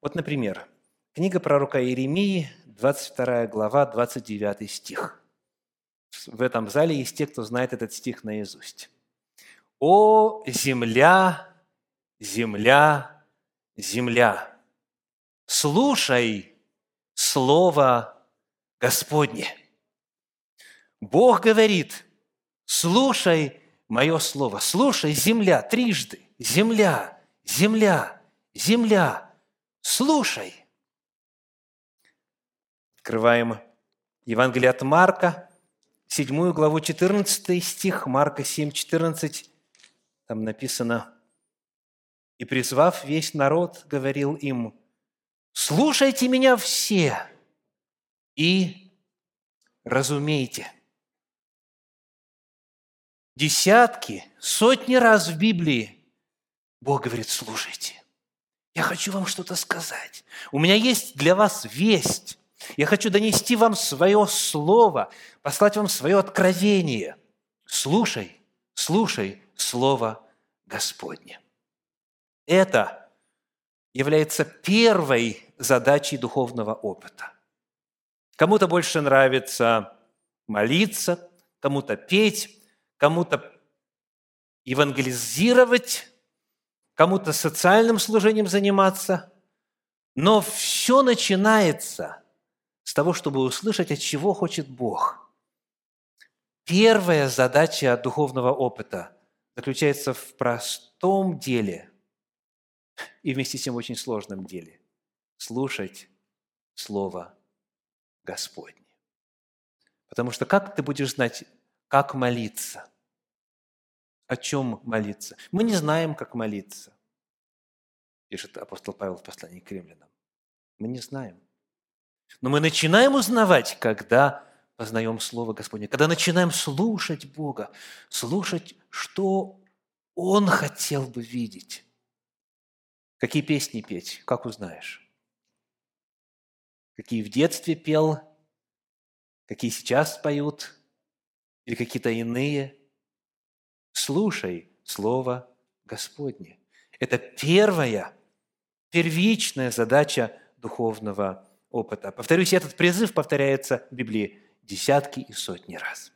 Вот, например, книга пророка Иеремии, 22 глава, 29 стих. В этом зале есть те, кто знает этот стих наизусть. «О, земля, земля, земля, слушай Слово Господне». Бог говорит, слушай мое слово, слушай, земля, трижды, земля, земля, земля, слушай. Открываем Евангелие от Марка, 7 главу, 14 стих, Марка 7, 14. Там написано, «И призвав весь народ, говорил им, слушайте меня все и разумейте». Десятки, сотни раз в Библии Бог говорит, слушайте, я хочу вам что-то сказать. У меня есть для вас весть. Я хочу донести вам свое слово, послать вам свое откровение. Слушай, слушай Слово Господне. Это является первой задачей духовного опыта. Кому-то больше нравится молиться, кому-то петь, кому-то евангелизировать, кому-то социальным служением заниматься. Но все начинается с того, чтобы услышать, от чего хочет Бог. Первая задача духовного опыта заключается в простом деле и вместе с тем очень сложном деле – слушать Слово Господне. Потому что как ты будешь знать, как молиться? О чем молиться? Мы не знаем, как молиться, пишет апостол Павел в послании к римлянам. Мы не знаем. Но мы начинаем узнавать, когда познаем Слово Господне, когда начинаем слушать Бога, слушать, что Он хотел бы видеть. Какие песни петь, как узнаешь? Какие в детстве пел, какие сейчас поют, или какие-то иные. Слушай Слово Господне. Это первая, первичная задача духовного опыта. Повторюсь, этот призыв повторяется в Библии десятки и сотни раз.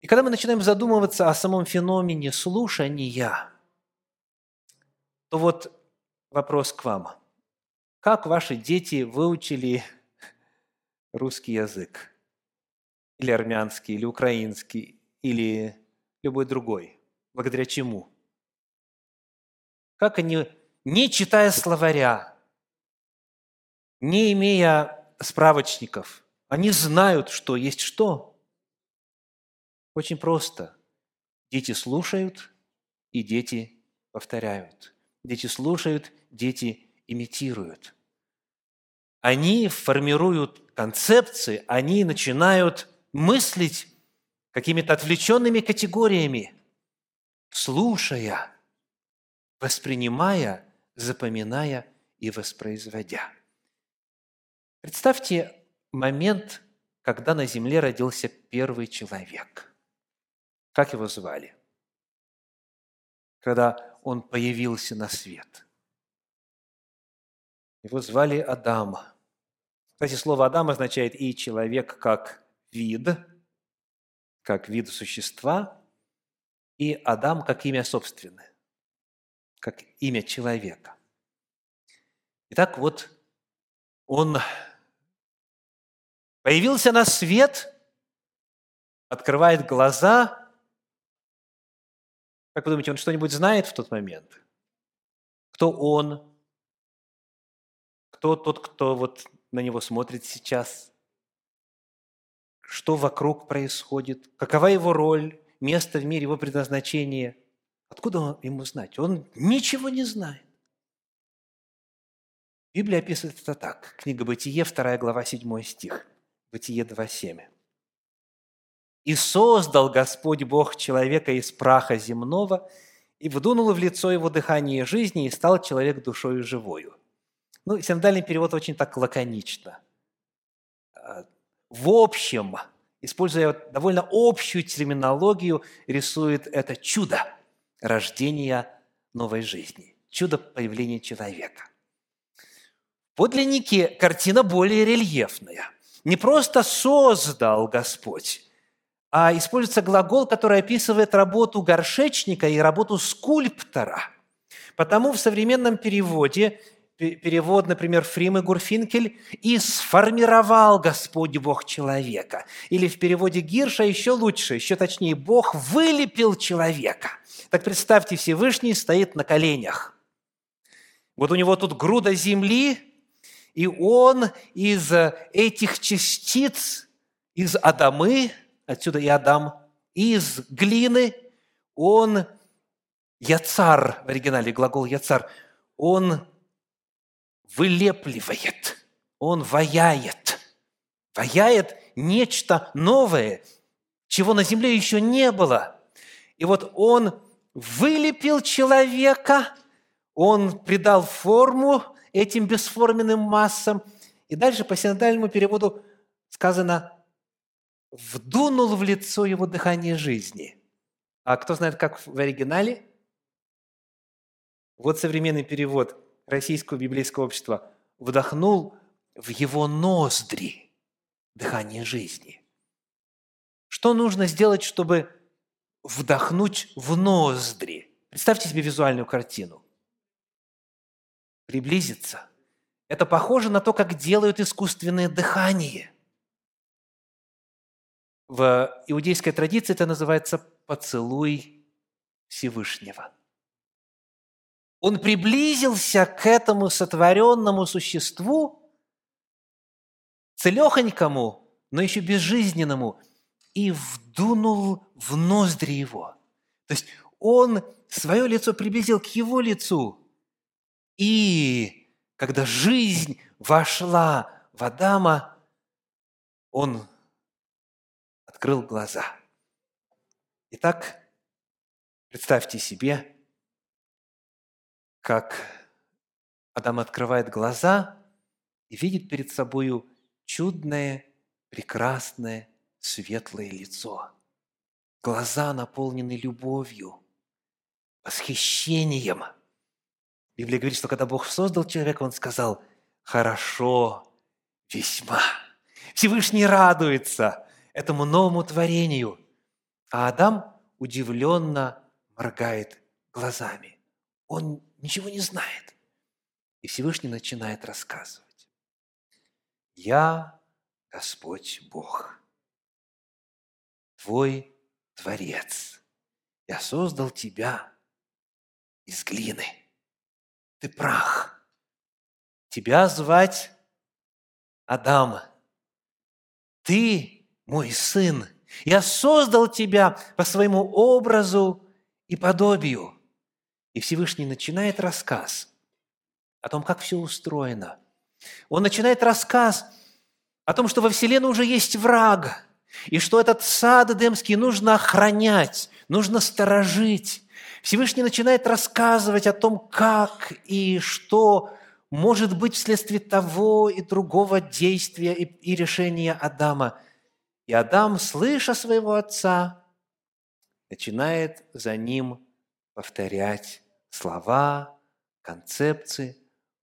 И когда мы начинаем задумываться о самом феномене слушания, то вот вопрос к вам. Как ваши дети выучили русский язык? Или армянский, или украинский, или любой другой? Благодаря чему? Как они, не читая словаря, не имея справочников. Они знают, что есть что. Очень просто. Дети слушают, и дети повторяют. Дети слушают, дети имитируют. Они формируют концепции, они начинают мыслить какими-то отвлеченными категориями, слушая, воспринимая, запоминая и воспроизводя. Представьте момент, когда на земле родился первый человек. Как его звали? Когда он появился на свет. Его звали Адам. Кстати, слово Адам означает и человек как вид, как вид существа, и Адам как имя собственное, как имя человека. Итак, вот он Появился на свет, открывает глаза. Как вы думаете, он что-нибудь знает в тот момент? Кто он? Кто тот, кто вот на него смотрит сейчас? Что вокруг происходит? Какова его роль, место в мире, его предназначение? Откуда ему знать? Он ничего не знает. Библия описывает это так. Книга Бытие, 2 глава, 7 стих. Бытие 2.7. «И создал Господь Бог человека из праха земного, и вдунул в лицо его дыхание жизни, и стал человек душою живою». Ну, синодальный перевод очень так лаконично. В общем, используя довольно общую терминологию, рисует это чудо рождения новой жизни. чудо появления человека. В подлиннике картина более рельефная. Не просто создал Господь, а используется глагол, который описывает работу горшечника и работу скульптора. Потому в современном переводе, перевод, например, Фрим и Гурфинкель, «и сформировал Господь Бог человека». Или в переводе Гирша еще лучше, еще точнее, «Бог вылепил человека». Так представьте, Всевышний стоит на коленях. Вот у него тут груда земли, и он из этих частиц, из Адамы – отсюда и Адам, из глины он, яцар, в оригинале глагол яцар, он вылепливает, он ваяет, ваяет нечто новое, чего на земле еще не было. И вот он вылепил человека, он придал форму этим бесформенным массам. И дальше по синодальному переводу сказано вдунул в лицо его дыхание жизни. А кто знает, как в оригинале? Вот современный перевод Российского библейского общества. Вдохнул в его ноздри дыхание жизни. Что нужно сделать, чтобы вдохнуть в ноздри? Представьте себе визуальную картину. Приблизиться. Это похоже на то, как делают искусственное дыхание – в иудейской традиции это называется поцелуй Всевышнего. Он приблизился к этому сотворенному существу, целехонькому, но еще безжизненному, и вдунул в ноздри его. То есть он свое лицо приблизил к его лицу. И когда жизнь вошла в Адама, он открыл глаза. Итак, представьте себе, как Адам открывает глаза и видит перед собою чудное, прекрасное, светлое лицо. Глаза наполнены любовью, восхищением. Библия говорит, что когда Бог создал человека, Он сказал, хорошо, весьма. Всевышний радуется, этому новому творению. А Адам удивленно моргает глазами. Он ничего не знает. И Всевышний начинает рассказывать. «Я Господь Бог, твой Творец. Я создал тебя из глины. Ты прах. Тебя звать Адам. Ты мой сын, я создал тебя по своему образу и подобию. И Всевышний начинает рассказ о том, как все устроено. Он начинает рассказ о том, что во Вселенной уже есть враг, и что этот сад Эдемский нужно охранять, нужно сторожить. Всевышний начинает рассказывать о том, как и что может быть вследствие того и другого действия и, и решения Адама – и Адам, слыша своего отца, начинает за ним повторять слова, концепции,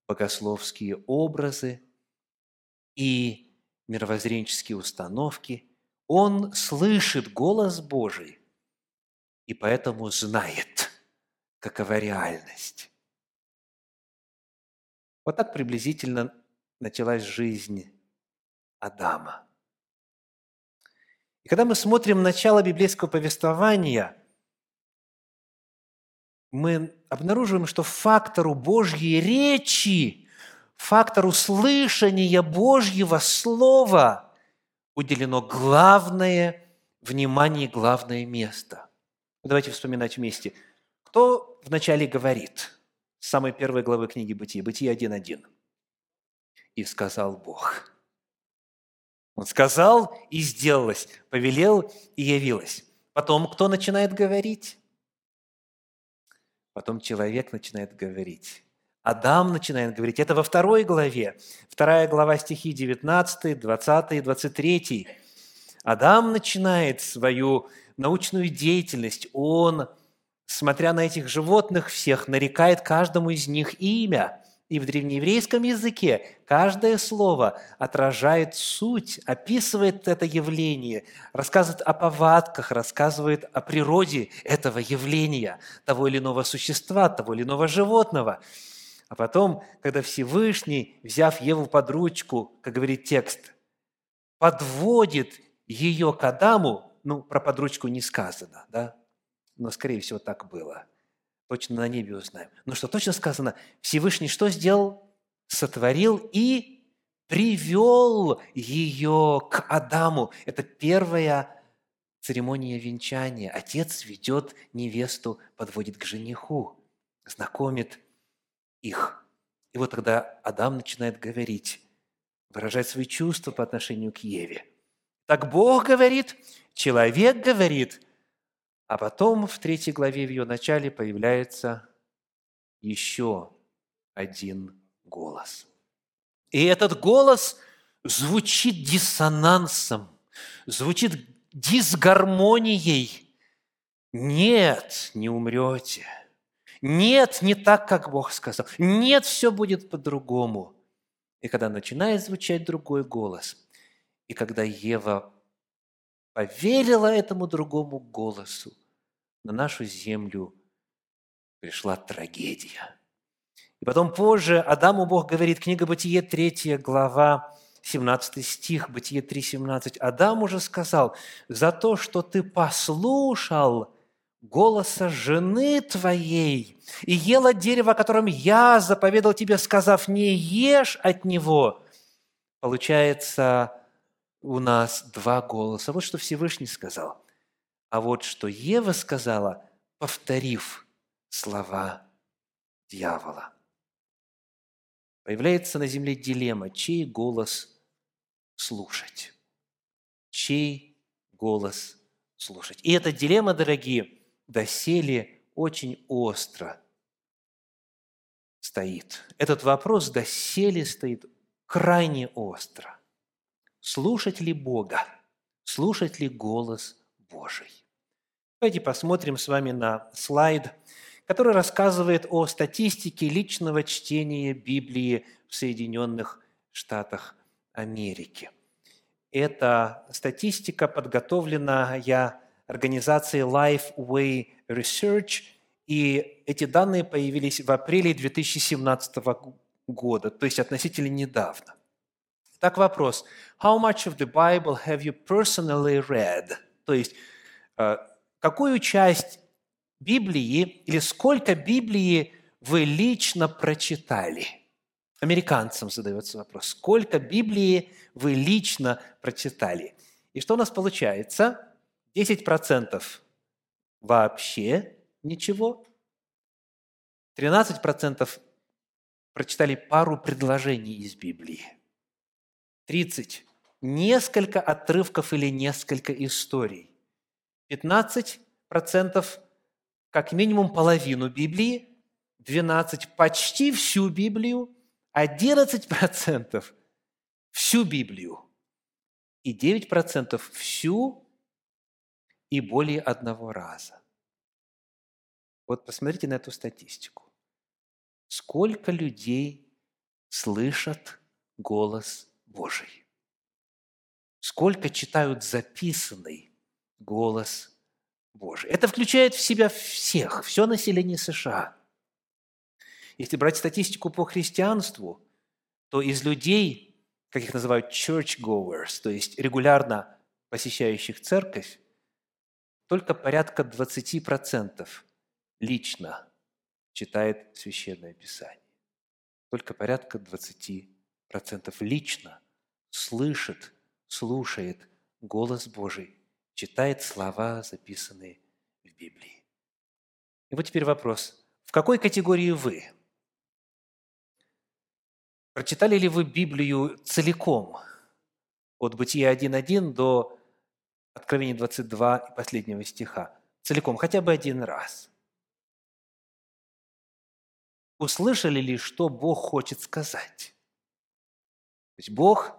богословские образы и мировоззренческие установки. Он слышит голос Божий и поэтому знает, какова реальность. Вот так приблизительно началась жизнь Адама – и когда мы смотрим начало библейского повествования, мы обнаруживаем, что фактору Божьей речи, фактору слышания Божьего Слова уделено главное внимание, главное место. Давайте вспоминать вместе. Кто вначале говорит? С самой первой главы книги Бытия, Бытие 1.1. «И сказал Бог». Он сказал и сделалось, повелел и явилось. Потом кто начинает говорить? Потом человек начинает говорить. Адам начинает говорить. Это во второй главе. Вторая глава стихи 19, 20 и 23. Адам начинает свою научную деятельность. Он смотря на этих животных всех, нарекает каждому из них имя. И в древнееврейском языке каждое слово отражает суть, описывает это явление, рассказывает о повадках, рассказывает о природе этого явления, того или иного существа, того или иного животного. А потом, когда Всевышний, взяв Еву под ручку, как говорит текст, подводит ее к Адаму, ну, про подручку не сказано, да, но, скорее всего, так было – точно на небе узнаем. Но что точно сказано, Всевышний что сделал? Сотворил и привел ее к Адаму. Это первая церемония венчания. Отец ведет невесту, подводит к жениху, знакомит их. И вот тогда Адам начинает говорить, выражать свои чувства по отношению к Еве. Так Бог говорит, человек говорит – а потом в третьей главе, в ее начале, появляется еще один голос. И этот голос звучит диссонансом, звучит дисгармонией. Нет, не умрете. Нет, не так, как Бог сказал. Нет, все будет по-другому. И когда начинает звучать другой голос, и когда Ева поверила этому другому голосу, на нашу землю пришла трагедия. И потом позже Адаму Бог говорит, книга Бытие, 3 глава, 17 стих, Бытие 3,17. Адам уже сказал, за то, что ты послушал голоса жены твоей и ела дерево, о котором я заповедал тебе, сказав, не ешь от него. Получается, у нас два голоса. Вот что Всевышний сказал. А вот что Ева сказала, повторив слова дьявола. Появляется на земле дилемма, чей голос слушать. Чей голос слушать. И эта дилемма, дорогие, доселе очень остро стоит. Этот вопрос доселе стоит крайне остро. Слушать ли Бога? Слушать ли голос Божий? Давайте посмотрим с вами на слайд, который рассказывает о статистике личного чтения Библии в Соединенных Штатах Америки. Эта статистика подготовлена я организацией Lifeway Research, и эти данные появились в апреле 2017 года, то есть относительно недавно. Так вопрос. How much of the Bible have you personally read? То есть э, какую часть Библии или сколько Библии вы лично прочитали? Американцам задается вопрос. Сколько Библии вы лично прочитали? И что у нас получается? 10% вообще ничего. 13% прочитали пару предложений из Библии. 30 – несколько отрывков или несколько историй. 15% как минимум половину Библии, 12% почти всю Библию, 11% всю Библию и 9% всю и более одного раза. Вот посмотрите на эту статистику. Сколько людей слышат голос Божий? Сколько читают записанный голос Божий. Это включает в себя всех, все население США. Если брать статистику по христианству, то из людей, как их называют church-goers, то есть регулярно посещающих церковь, только порядка 20% лично читает Священное Писание. Только порядка 20% лично слышит, слушает голос Божий читает слова, записанные в Библии. И вот теперь вопрос. В какой категории вы? Прочитали ли вы Библию целиком, от Бытия 1.1 до Откровения 22 и последнего стиха? Целиком, хотя бы один раз. Услышали ли, что Бог хочет сказать? То есть Бог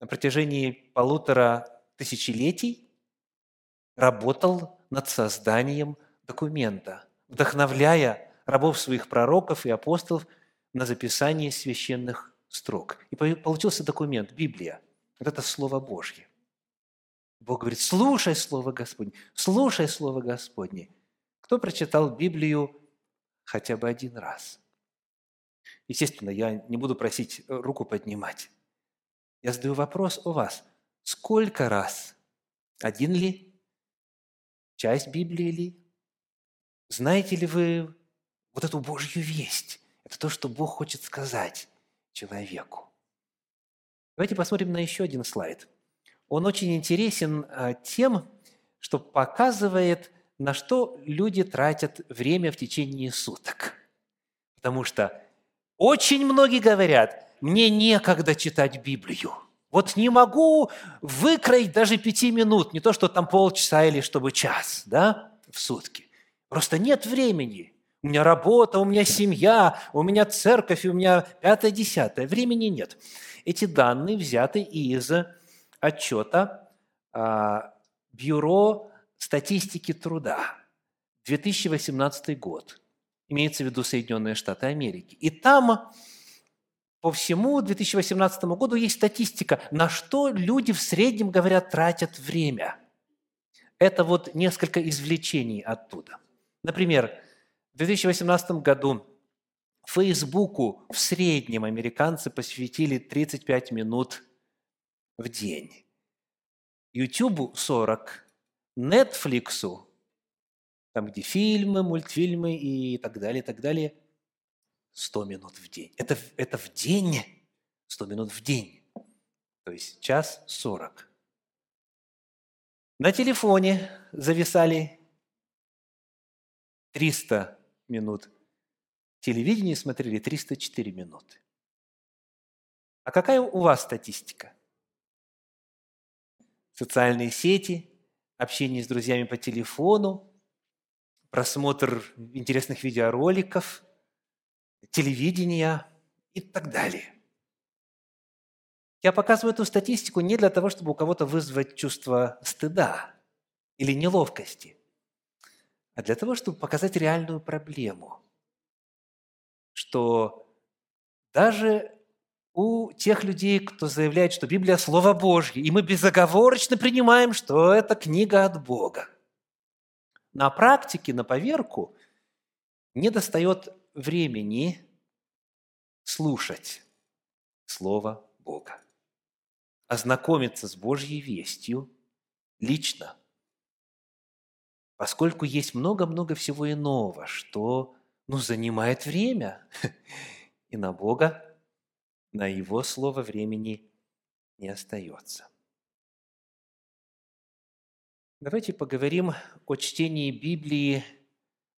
на протяжении полутора тысячелетий работал над созданием документа, вдохновляя рабов своих пророков и апостолов на записание священных строк. И получился документ, Библия. Вот это Слово Божье. Бог говорит, слушай Слово Господне, слушай Слово Господне. Кто прочитал Библию хотя бы один раз? Естественно, я не буду просить руку поднимать. Я задаю вопрос у вас. Сколько раз? Один ли? Часть Библии ли? Знаете ли вы вот эту Божью весть? Это то, что Бог хочет сказать человеку. Давайте посмотрим на еще один слайд. Он очень интересен а, тем, что показывает, на что люди тратят время в течение суток. Потому что очень многие говорят, мне некогда читать Библию. Вот не могу выкроить даже пяти минут, не то, что там полчаса или чтобы час, да, в сутки. Просто нет времени. У меня работа, у меня семья, у меня церковь, у меня пятое-десятое. Времени нет. Эти данные взяты из отчета а, Бюро статистики труда. 2018 год. Имеется в виду Соединенные Штаты Америки. И там по всему 2018 году есть статистика, на что люди в среднем, говорят, тратят время. Это вот несколько извлечений оттуда. Например, в 2018 году Фейсбуку в среднем американцы посвятили 35 минут в день. Ютубу 40, Netflix, там где фильмы, мультфильмы и так далее, так далее – 100 минут в день. Это, это в день, 100 минут в день. То есть час 40. На телефоне зависали 300 минут. Телевидение смотрели 304 минуты. А какая у вас статистика? Социальные сети, общение с друзьями по телефону, просмотр интересных видеороликов – телевидения и так далее. Я показываю эту статистику не для того, чтобы у кого-то вызвать чувство стыда или неловкости, а для того, чтобы показать реальную проблему, что даже у тех людей, кто заявляет, что Библия – Слово Божье, и мы безоговорочно принимаем, что это книга от Бога. На практике, на поверку, не достает времени слушать Слово Бога, ознакомиться с Божьей вестью лично, поскольку есть много-много всего иного, что ну, занимает время, и на Бога, на Его Слово времени не остается. Давайте поговорим о чтении Библии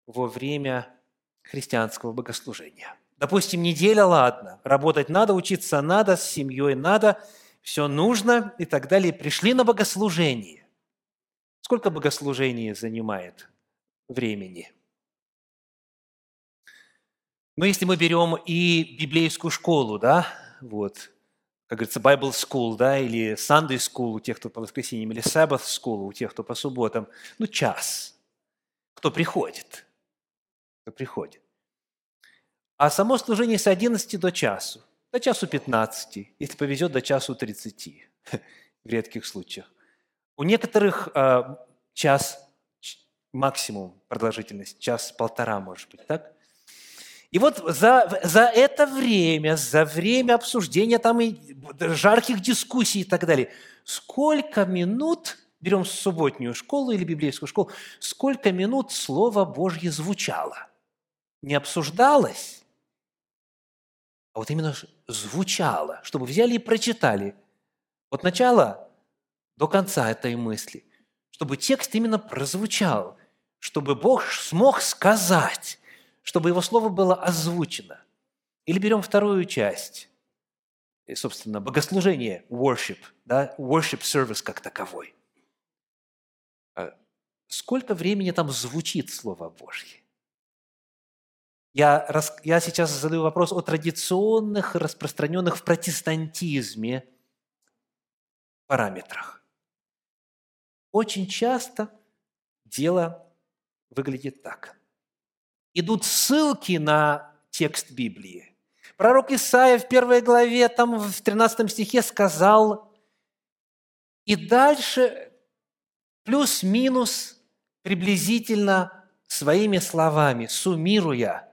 во время христианского богослужения. Допустим, неделя, ладно, работать надо, учиться надо, с семьей надо, все нужно и так далее. Пришли на богослужение. Сколько богослужение занимает времени? Ну, если мы берем и библейскую школу, да, вот, как говорится, Bible School, да, или Sunday School у тех, кто по воскресеньям, или Sabbath School у тех, кто по субботам, ну, час. Кто приходит? Приходит? А само служение с 11 до часу, до часу 15, если повезет, до часу 30 в редких случаях. У некоторых э, час максимум продолжительность, час-полтора, может быть, так? И вот за, за это время, за время обсуждения там и жарких дискуссий и так далее, сколько минут, берем субботнюю школу или библейскую школу, сколько минут Слово Божье звучало? Не обсуждалось, а вот именно звучало, чтобы взяли и прочитали от начала до конца этой мысли, чтобы текст именно прозвучал, чтобы Бог смог сказать, чтобы Его Слово было озвучено. Или берем вторую часть, собственно, богослужение, worship, да, worship service как таковой. А сколько времени там звучит Слово Божье? Я, рас, я сейчас задаю вопрос о традиционных, распространенных в протестантизме параметрах. Очень часто дело выглядит так. идут ссылки на текст Библии. Пророк Исаия в первой главе, там в 13 стихе сказал, и дальше плюс-минус приблизительно своими словами, суммируя.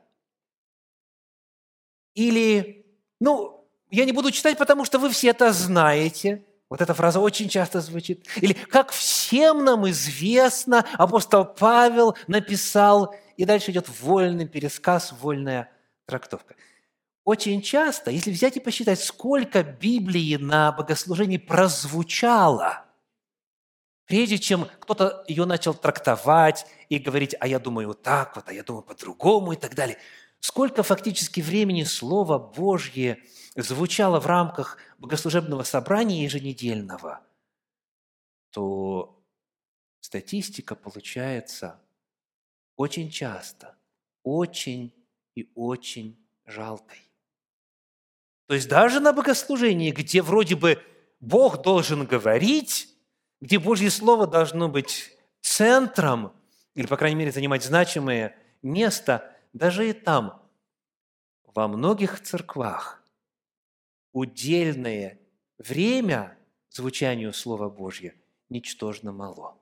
Или, ну, я не буду читать, потому что вы все это знаете. Вот эта фраза очень часто звучит. Или «как всем нам известно, апостол Павел написал», и дальше идет вольный пересказ, вольная трактовка. Очень часто, если взять и посчитать, сколько Библии на богослужении прозвучало, прежде чем кто-то ее начал трактовать и говорить, а я думаю вот так вот, а я думаю по-другому и так далее, сколько фактически времени Слово Божье – звучало в рамках богослужебного собрания еженедельного, то статистика получается очень часто, очень и очень жалкой. То есть даже на богослужении, где вроде бы Бог должен говорить, где Божье Слово должно быть центром, или, по крайней мере, занимать значимое место, даже и там, во многих церквах удельное время звучанию Слова Божьего ничтожно мало.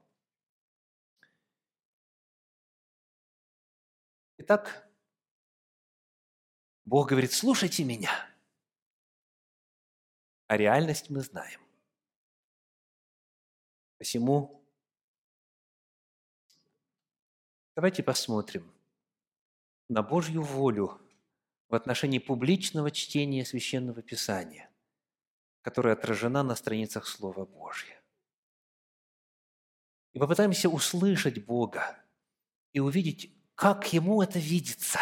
Итак, Бог говорит, слушайте меня. А реальность мы знаем. Посему давайте посмотрим на Божью волю в отношении публичного чтения Священного Писания, которая отражена на страницах Слова Божьего. И попытаемся услышать Бога и увидеть, как Ему это видится,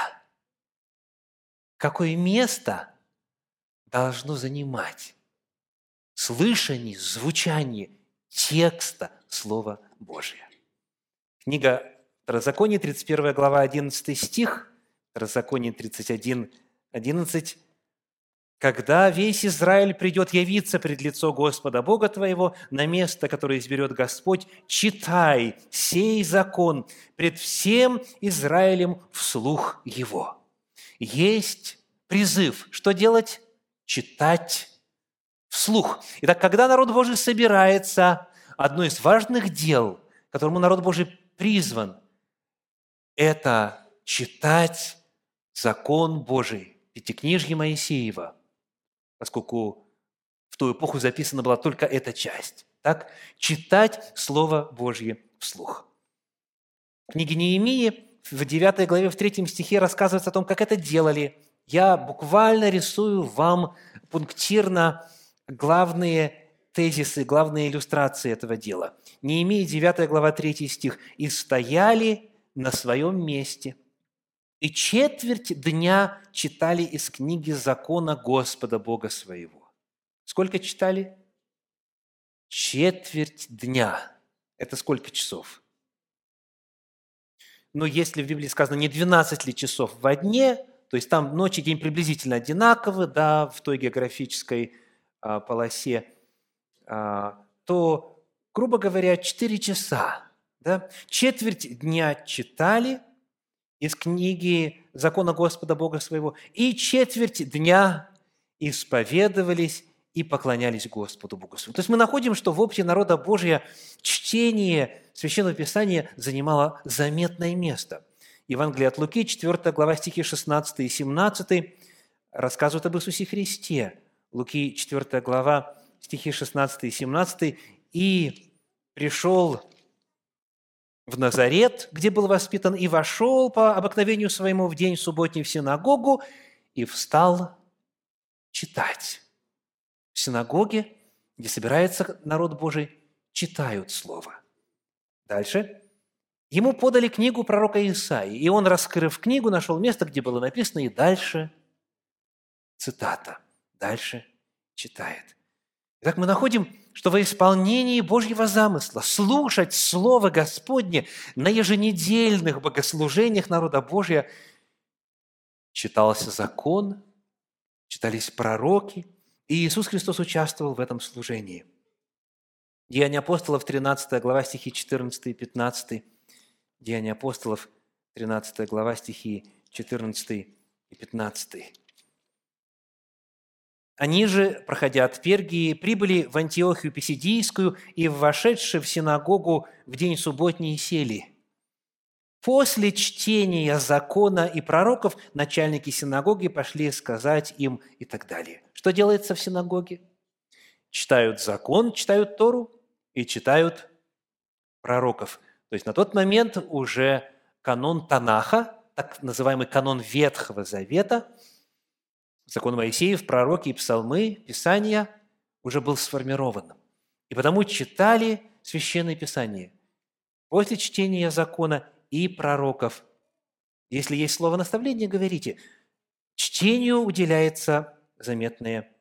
какое место должно занимать слышание, звучание текста Слова Божия. Книга Второзаконие, 31 глава, 11 стих – Второзаконие 31, 11. «Когда весь Израиль придет явиться пред лицо Господа Бога твоего на место, которое изберет Господь, читай сей закон пред всем Израилем вслух его». Есть призыв. Что делать? Читать вслух. Итак, когда народ Божий собирается, одно из важных дел, которому народ Божий призван, это читать закон Божий, Пятикнижье Моисеева, поскольку в ту эпоху записана была только эта часть. Так, читать Слово Божье вслух. В книге Неемии в 9 главе, в 3 стихе рассказывается о том, как это делали. Я буквально рисую вам пунктирно главные тезисы, главные иллюстрации этого дела. Неемия, 9 глава, 3 стих. «И стояли на своем месте, и четверть дня читали из книги закона Господа Бога своего. Сколько читали? Четверть дня. Это сколько часов? Но если в Библии сказано не 12 ли часов в дне, то есть там ночь и день приблизительно одинаковы, да, в той географической а, полосе, а, то, грубо говоря, 4 часа. Да? Четверть дня читали – из книги закона Господа Бога своего, и четверть дня исповедовались и поклонялись Господу Богу своему. То есть мы находим, что в общем народа Божия чтение Священного Писания занимало заметное место. Евангелие от Луки, 4 глава, стихи 16 и 17 рассказывают об Иисусе Христе. Луки, 4 глава, стихи 16 и 17. «И пришел в Назарет, где был воспитан, и вошел по обыкновению своему в день субботний в синагогу и встал читать. В синагоге, где собирается народ Божий, читают Слово. Дальше. Ему подали книгу пророка Исаии, и он, раскрыв книгу, нашел место, где было написано, и дальше цитата. Дальше читает. Итак, мы находим что во исполнении Божьего замысла слушать Слово Господне на еженедельных богослужениях народа Божия читался закон, читались пророки, и Иисус Христос участвовал в этом служении. Деяния апостолов, 13 глава, стихи 14 и 15. Деяния апостолов, 13 глава, стихи 14 и 15. Они же, проходя от Пергии, прибыли в Антиохию Писидийскую и, вошедшие в синагогу в день субботний, сели. После чтения закона и пророков начальники синагоги пошли сказать им и так далее. Что делается в синагоге? Читают закон, читают Тору и читают пророков. То есть на тот момент уже канон Танаха, так называемый канон Ветхого Завета – Закон Моисеев, пророки и псалмы, Писания уже был сформирован. И потому читали Священное Писание. После чтения закона и пророков, если есть слово наставления, говорите, чтению уделяется заметное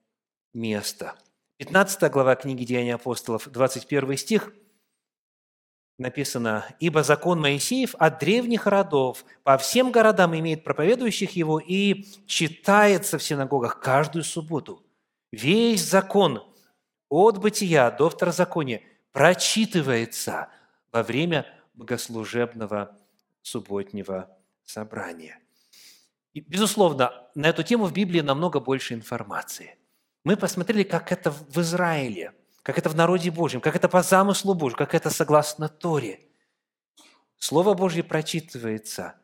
место. 15 глава книги Деяний апостолов, 21 стих – написано, «Ибо закон Моисеев от древних родов по всем городам имеет проповедующих его и читается в синагогах каждую субботу. Весь закон от бытия до второзакония прочитывается во время богослужебного субботнего собрания». И, безусловно, на эту тему в Библии намного больше информации. Мы посмотрели, как это в Израиле – как это в народе Божьем, как это по замыслу Божьему, как это согласно Торе. Слово Божье прочитывается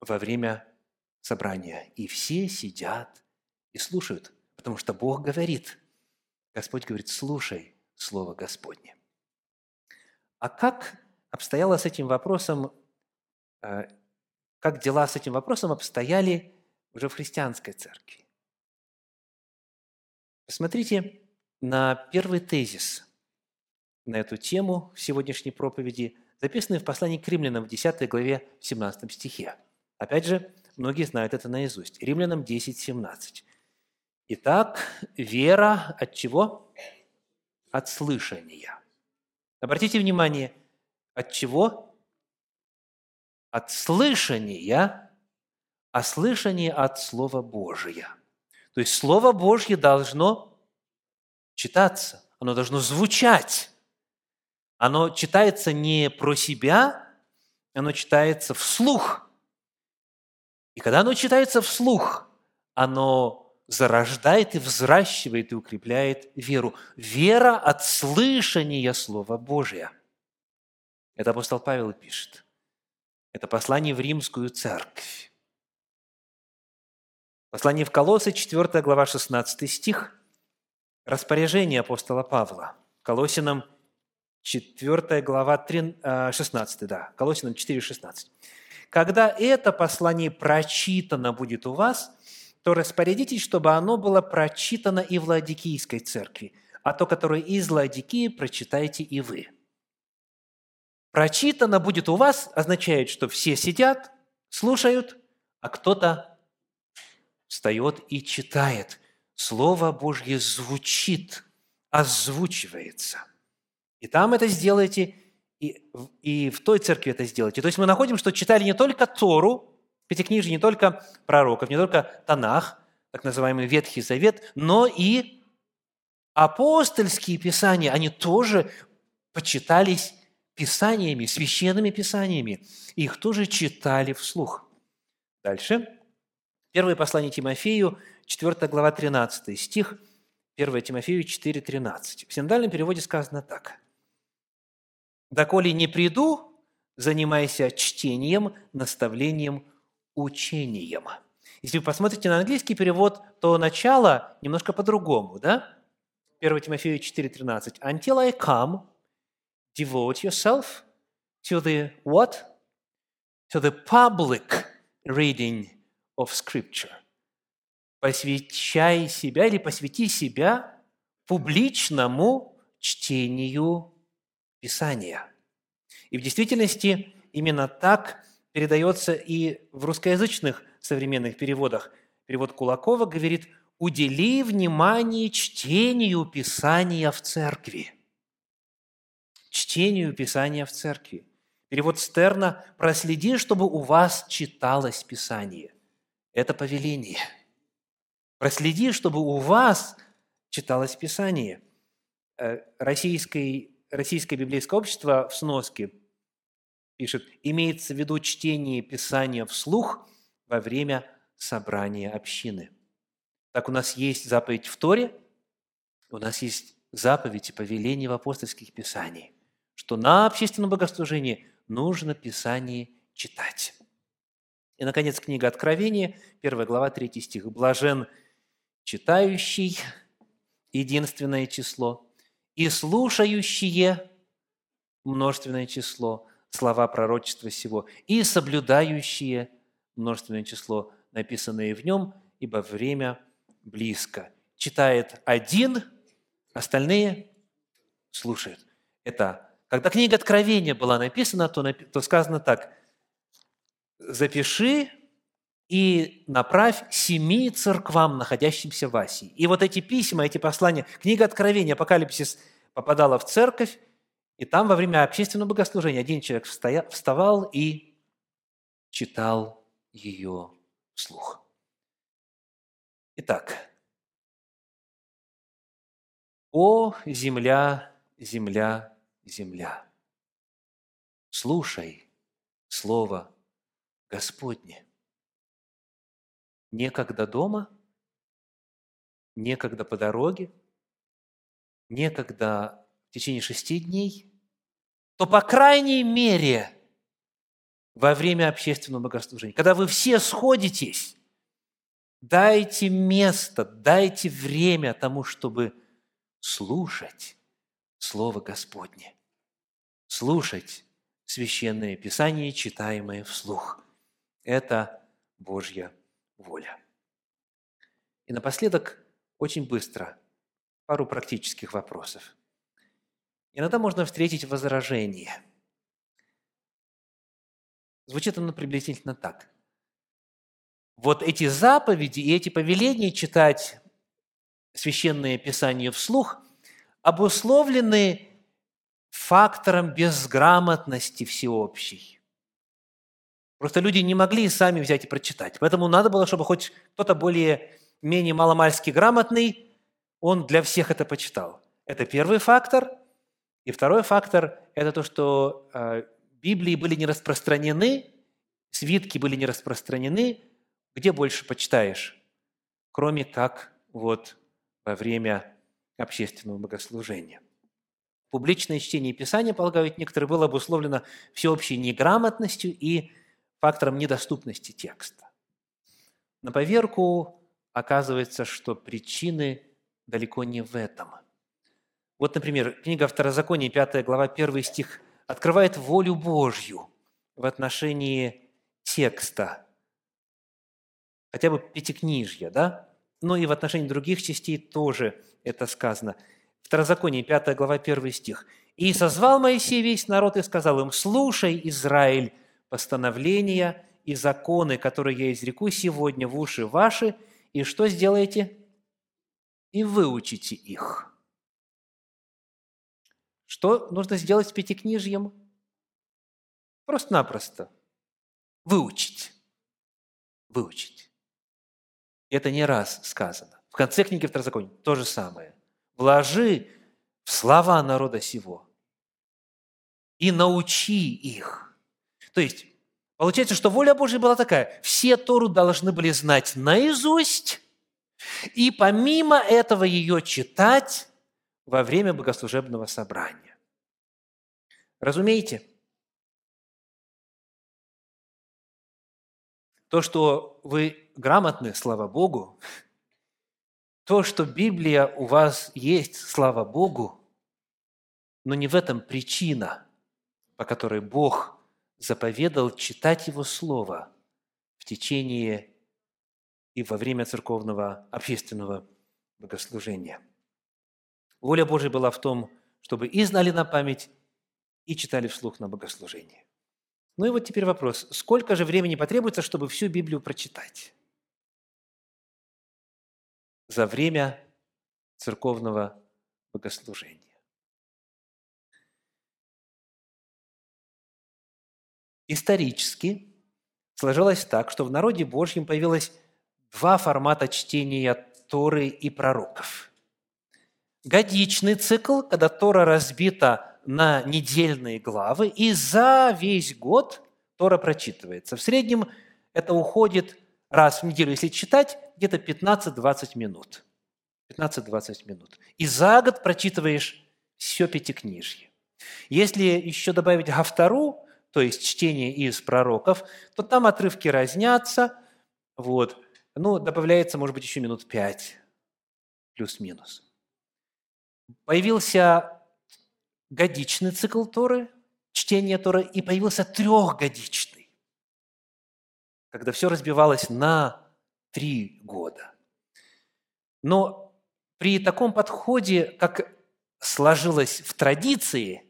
во время собрания, и все сидят и слушают, потому что Бог говорит. Господь говорит, слушай Слово Господне. А как обстояло с этим вопросом, э, как дела с этим вопросом обстояли уже в христианской церкви? Посмотрите, на первый тезис на эту тему сегодняшней проповеди, записанный в послании к римлянам в 10 главе 17 стихе. Опять же, многие знают это наизусть. Римлянам 10, 17. Итак, вера от чего? От слышания. Обратите внимание, от чего? От слышания, а слышание от Слова Божия. То есть Слово Божье должно читаться, оно должно звучать. Оно читается не про себя, оно читается вслух. И когда оно читается вслух, оно зарождает и взращивает и укрепляет веру. Вера от слышания Слова Божия. Это апостол Павел пишет. Это послание в римскую церковь. Послание в Колоссы, 4 глава, 16 стих – распоряжение апостола Павла. Колосинам 4 глава 3, 16, да, Колосинам 4, 16. «Когда это послание прочитано будет у вас, то распорядитесь, чтобы оно было прочитано и в Ладикийской церкви, а то, которое из Ладикии, прочитайте и вы». «Прочитано будет у вас» означает, что все сидят, слушают, а кто-то встает и читает – Слово Божье звучит, озвучивается. И там это сделайте, и, и в той церкви это сделайте. То есть мы находим, что читали не только Тору, Пятикнижие, не только пророков, не только Танах, так называемый Ветхий Завет, но и апостольские писания, они тоже почитались писаниями, священными писаниями. Их тоже читали вслух. Дальше. Первое послание Тимофею, 4 глава, 13 стих, 1 Тимофею 4, 13. В синодальном переводе сказано так. «Доколе не приду, занимайся чтением, наставлением, учением». Если вы посмотрите на английский перевод, то начало немножко по-другому, да? 1 Тимофею 4:13. Until I come, devote yourself to the what? To the public reading of Scripture посвящай себя или посвяти себя публичному чтению Писания. И в действительности именно так передается и в русскоязычных современных переводах. Перевод Кулакова говорит «удели внимание чтению Писания в церкви». Чтению Писания в церкви. Перевод Стерна «проследи, чтобы у вас читалось Писание». Это повеление – Проследи, чтобы у вас читалось Писание. Э, российское, российское библейское общество в сноске пишет, имеется в виду чтение Писания вслух во время собрания общины. Так у нас есть заповедь в Торе, у нас есть заповедь и повеление в апостольских писаниях, что на общественном богослужении нужно Писание читать. И, наконец, книга Откровения, 1 глава, 3 стих. «Блажен читающий, единственное число, и слушающие, множественное число, слова пророчества сего, и соблюдающие, множественное число, написанные в нем, ибо время близко». Читает один, остальные слушают. Это когда книга Откровения была написана, то, то сказано так – запиши и направь семи церквам, находящимся в Асии. И вот эти письма, эти послания, книга Откровения, Апокалипсис попадала в церковь, и там во время общественного богослужения один человек вставал и читал ее вслух. Итак, «О, земля, земля, земля, слушай Слово Господне. Некогда дома, некогда по дороге, некогда в течение шести дней, то, по крайней мере, во время общественного богослужения, когда вы все сходитесь, дайте место, дайте время тому, чтобы слушать Слово Господне, слушать Священное Писание, читаемое вслух – это Божья воля. И напоследок, очень быстро, пару практических вопросов. Иногда можно встретить возражение. Звучит оно приблизительно так. Вот эти заповеди и эти повеления читать священное писание вслух обусловлены фактором безграмотности всеобщей. Просто люди не могли сами взять и прочитать. Поэтому надо было, чтобы хоть кто-то более-менее маломальски грамотный, он для всех это почитал. Это первый фактор. И второй фактор – это то, что э, Библии были не распространены, свитки были не распространены. Где больше почитаешь? Кроме как вот во время общественного богослужения. Публичное чтение Писания, полагают некоторые, было обусловлено всеобщей неграмотностью и фактором недоступности текста. На поверку оказывается, что причины далеко не в этом. Вот, например, книга Второзакония, 5 глава, 1 стих, открывает волю Божью в отношении текста, хотя бы пятикнижья, да? Но и в отношении других частей тоже это сказано. Второзаконие, 5 глава, 1 стих. «И созвал Моисей весь народ и сказал им, слушай, Израиль, постановления и законы, которые я изреку сегодня в уши ваши, и что сделаете? И выучите их. Что нужно сделать с пятикнижьем? Просто-напросто. Выучить. Выучить. Это не раз сказано. В конце книги Второзакония то же самое. Вложи в слова народа сего и научи их. То есть, получается, что воля Божья была такая. Все Тору должны были знать наизусть, и помимо этого ее читать во время богослужебного собрания. Разумеете? То, что вы грамотны, слава Богу, то, что Библия у вас есть, слава Богу, но не в этом причина, по которой Бог заповедал читать Его Слово в течение и во время церковного общественного богослужения. Воля Божья была в том, чтобы и знали на память, и читали вслух на богослужении. Ну и вот теперь вопрос. Сколько же времени потребуется, чтобы всю Библию прочитать? За время церковного богослужения. Исторически сложилось так, что в народе Божьем появилось два формата чтения Торы и пророков. Годичный цикл, когда Тора разбита на недельные главы, и за весь год Тора прочитывается. В среднем это уходит раз в неделю, если читать, где-то 15-20 минут. 15-20 минут. И за год прочитываешь все пятикнижье. Если еще добавить Гавтору, то есть чтение из пророков, то там отрывки разнятся. Вот. Ну, добавляется, может быть, еще минут пять, плюс-минус. Появился годичный цикл Торы, чтение Торы, и появился трехгодичный, когда все разбивалось на три года. Но при таком подходе, как сложилось в традиции,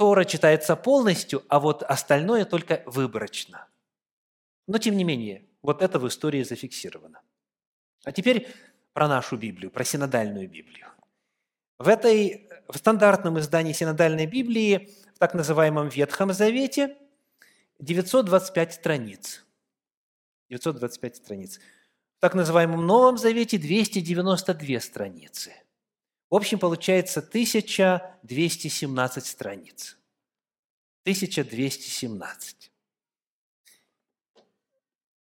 Тора читается полностью, а вот остальное только выборочно. Но тем не менее, вот это в истории зафиксировано. А теперь про нашу Библию, про синодальную Библию. В этой, в стандартном издании синодальной Библии, в так называемом Ветхом Завете, 925 страниц. 925 страниц. В так называемом Новом Завете 292 страницы. В общем, получается 1217 страниц. 1217.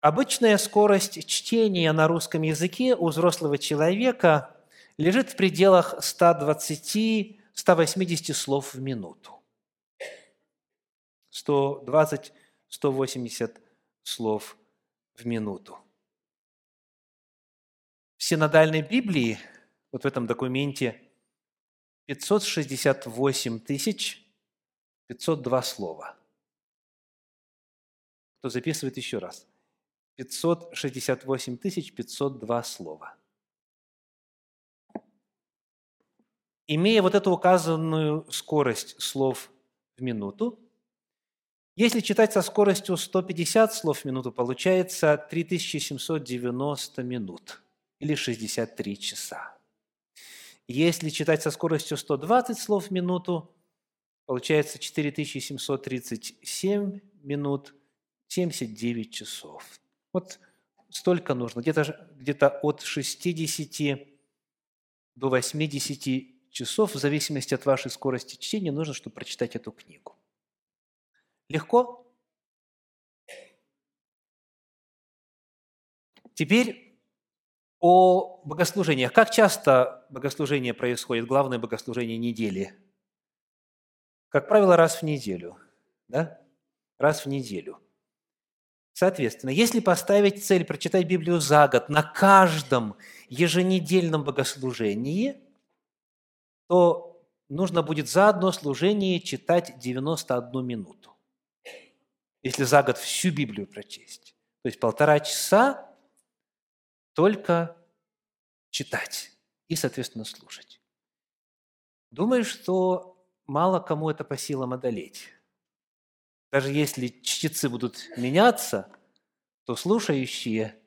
Обычная скорость чтения на русском языке у взрослого человека лежит в пределах 120-180 слов в минуту. 120-180 слов в минуту. В синодальной Библии, вот в этом документе, 568 тысяч 502 слова. Кто записывает еще раз? 568 тысяч 502 слова. Имея вот эту указанную скорость слов в минуту, если читать со скоростью 150 слов в минуту, получается 3790 минут или 63 часа. Если читать со скоростью 120 слов в минуту, получается 4737 минут 79 часов. Вот столько нужно, где-то где от 60 до 80 часов, в зависимости от вашей скорости чтения, нужно, чтобы прочитать эту книгу. Легко? Теперь о богослужениях. Как часто богослужение происходит, главное богослужение недели? Как правило, раз в неделю. Да? Раз в неделю. Соответственно, если поставить цель прочитать Библию за год на каждом еженедельном богослужении – то нужно будет за одно служение читать 91 минуту. Если за год всю Библию прочесть. То есть полтора часа только читать и, соответственно, слушать. Думаю, что мало кому это по силам одолеть. Даже если чтецы будут меняться, то слушающие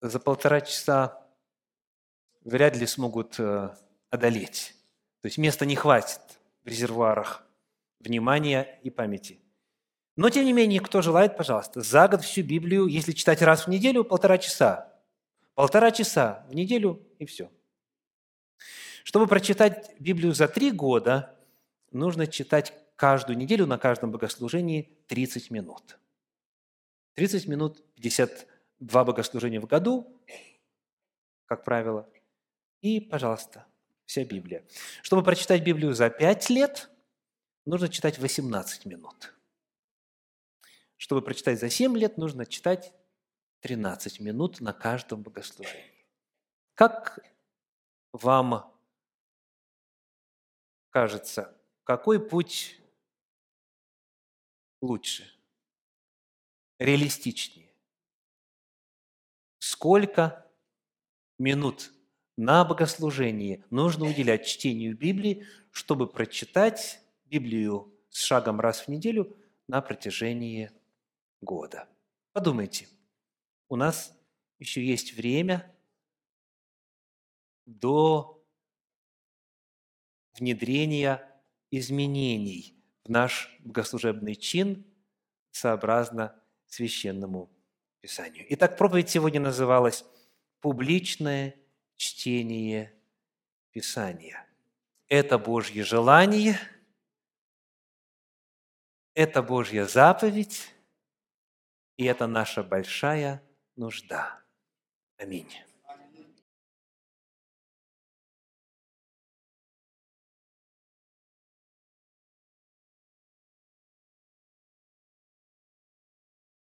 за полтора часа вряд ли смогут э, одолеть. То есть места не хватит в резервуарах внимания и памяти. Но, тем не менее, кто желает, пожалуйста, за год всю Библию, если читать раз в неделю, полтора часа. Полтора часа в неделю и все. Чтобы прочитать Библию за три года, нужно читать каждую неделю на каждом богослужении 30 минут. 30 минут, 52 богослужения в году, как правило. И, пожалуйста, вся Библия. Чтобы прочитать Библию за пять лет, нужно читать 18 минут. Чтобы прочитать за 7 лет, нужно читать 13 минут на каждом богослужении. Как вам кажется, какой путь лучше, реалистичнее? Сколько минут на богослужении нужно уделять чтению Библии, чтобы прочитать Библию с шагом раз в неделю на протяжении года. Подумайте, у нас еще есть время до внедрения изменений в наш богослужебный чин сообразно священному Писанию. Итак, проповедь сегодня называлась «Публичное чтение Писания. это Божье желание, это Божья заповедь, и это наша большая нужда. Аминь.